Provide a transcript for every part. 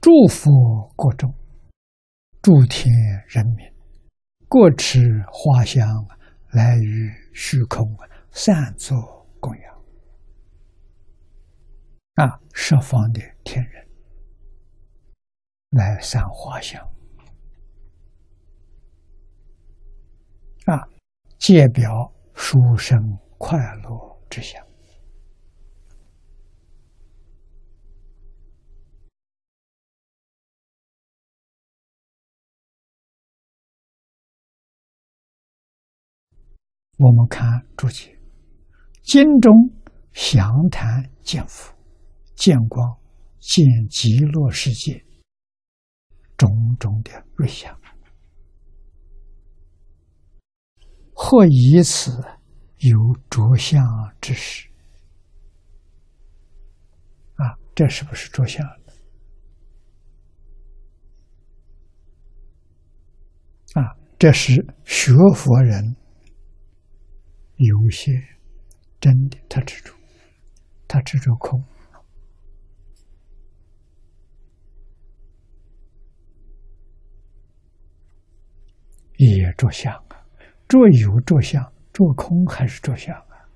祝福国中，诸天人民，各持花香来于虚空，散作供养。啊，十方的天人来散花香，啊，借表书生快乐之相。我们看注解，经中详谈见佛、见光、见极乐世界种种的瑞相，或以此有着相之时，啊，这是不是着相啊，这是学佛人。有些真的，他执着，他执着空，也着相啊，着有着相，着空还是着相啊？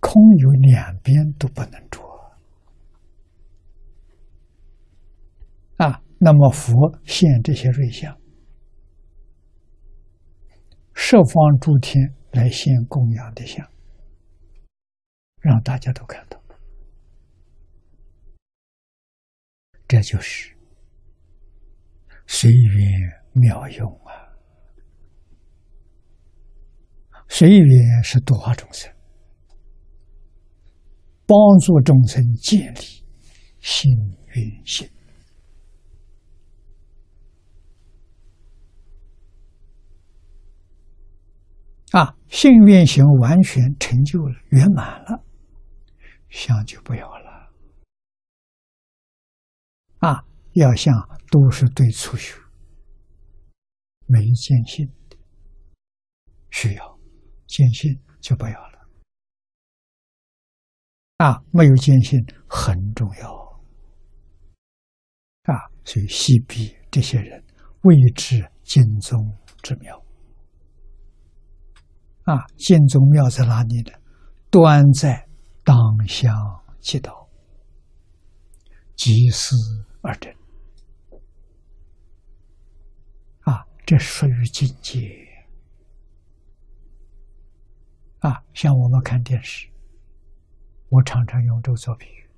空有两边都不能着啊。那么佛现这些瑞相。十方诸天来献供养的像，让大家都看到，这就是随缘妙用啊！随缘是度化众生，帮助众生建立心愿心。啊，信愿行完全成就了，圆满了，相就不要了。啊，要相都是对初学，没见性的需要，见性就不要了。啊，没有见性很重要。啊，所以西壁这些人未知经宗之妙。啊，建宗庙在哪里呢？端在当乡祈祷，即思而真。啊，这属于境界。啊，像我们看电视，我常常用这个做比喻。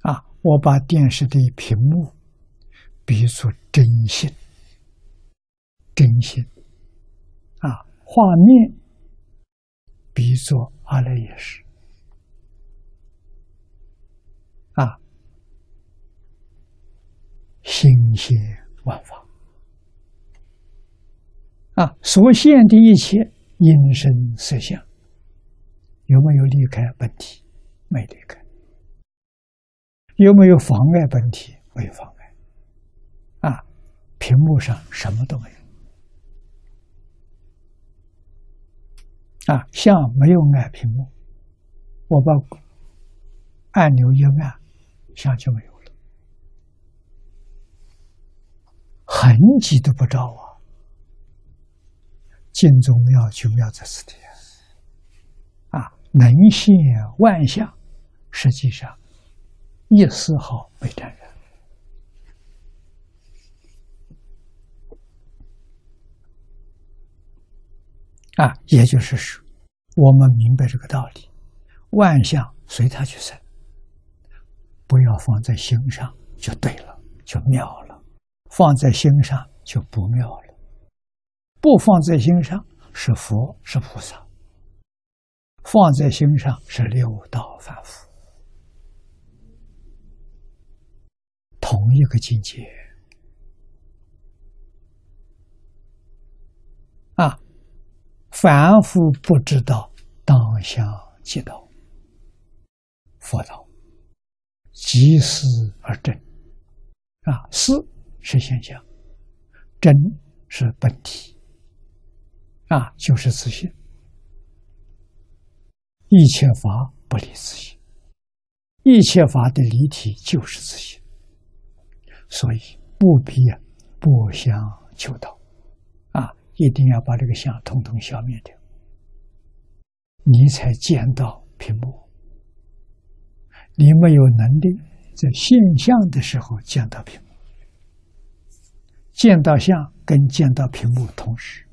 啊，我把电视的屏幕比作真心，真心。画面比作阿赖耶识啊，心现万法啊，所现的一切因身色相，有没有离开本体？没离开。有没有妨碍本体？没有妨碍。啊，屏幕上什么都没有。啊，像没有按屏幕，我把按钮一按，像就没有了，痕迹都不着啊。镜中妙就妙在此地。啊，能现万象，实际上一丝毫没沾染。啊，也就是说。我们明白这个道理，万象随他去生，不要放在心上就对了，就妙了；放在心上就不妙了。不放在心上是佛是菩萨，放在心上是六道凡夫，同一个境界啊。凡夫不知道当下即道，佛道。即思而真啊，思是现象，真是本体。啊，就是自信。一切法不离自信，一切法的离体就是自性，所以不必不相求道，一定要把这个相统统消灭掉，你才见到屏幕。你没有能力在现象的时候见到屏幕，见到相跟见到屏幕同时，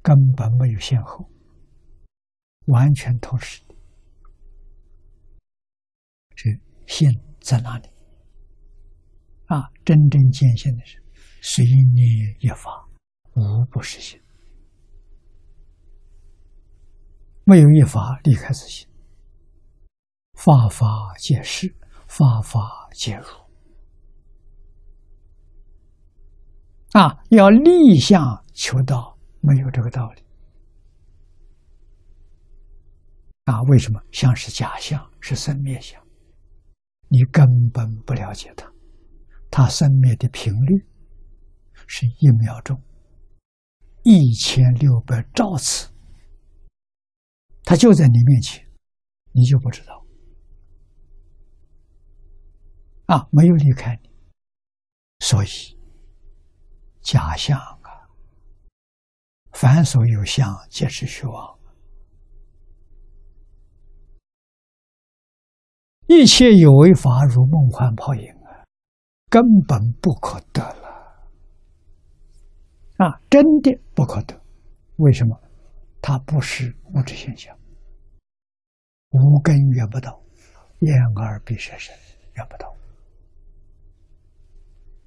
根本没有先后，完全同时。这心在哪里？啊，真正见性的是随念一法，无不实心。没有一法离开自性，法法皆是，法法皆如。啊，要立相求道，没有这个道理。啊，为什么？相是假象，是生灭相。你根本不了解它，它生灭的频率是一秒钟一千六百兆次，它就在你面前，你就不知道。啊，没有离开你，所以假象啊，凡所有相，皆是虚妄。一切有为法如梦幻泡影啊，根本不可得啊！真的不可得，为什么？它不是物质现象，无根缘不到，眼耳鼻舌身缘不到。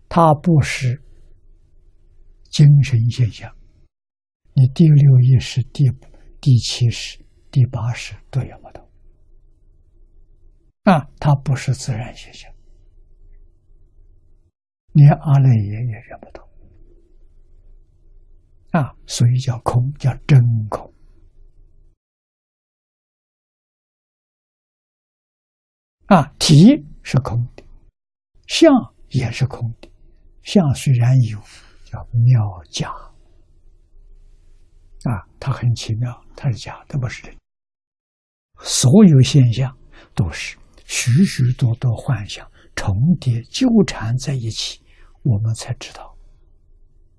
它不是精神现象，你第六意识、第第七识、第八识都缘不到。啊，它不是自然现象，连阿赖耶也认不到。啊，所以叫空，叫真空。啊，体是空的，相也是空的。相虽然有，叫妙假。啊，它很奇妙，它是假，它不是真。所有现象都是。许许多多幻想重叠纠缠在一起，我们才知道，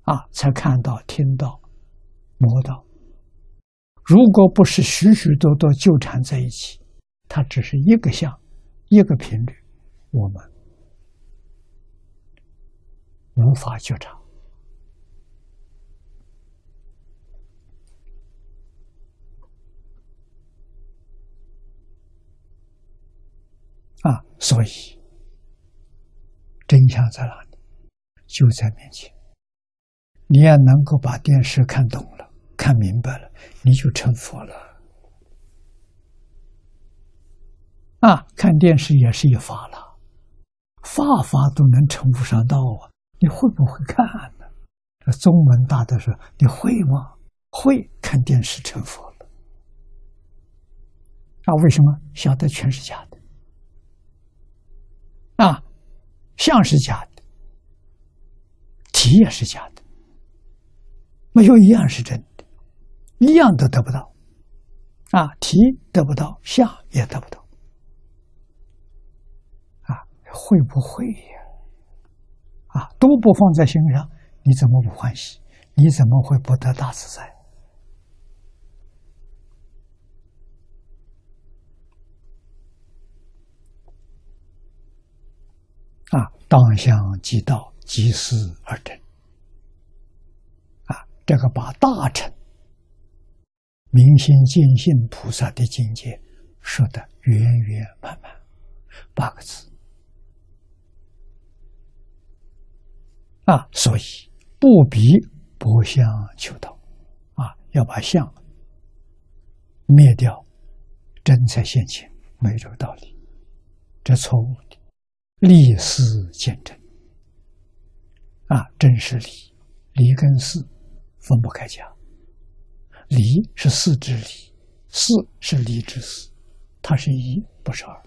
啊，才看到、听到、摸到。如果不是许许多多纠缠在一起，它只是一个相，一个频率，我们无法觉察。啊，所以真相在哪里？就在面前。你要能够把电视看懂了、看明白了，你就成佛了。啊，看电视也是一法了，法法都能成无上道啊！你会不会看呢？这宗门大德说：“你会吗？会看电视成佛了。”啊，为什么？晓得全是假的。啊，相是假的，体也是假的，没有一样是真的，一样都得不到。啊，提得不到，下也得不到。啊，会不会呀？啊，都不放在心上，你怎么不欢喜？你怎么会不得大自在？啊，当相即道，即思而真。这个把大乘明心见性菩萨的境界说的圆圆满满，八个字。啊，所以不比不相求道，啊，要把相灭掉，真才现前，没这个道理，这错误的。立事见真啊，真是理，理跟事分不开讲。离是四之离，四是离之四，它是一，不是二。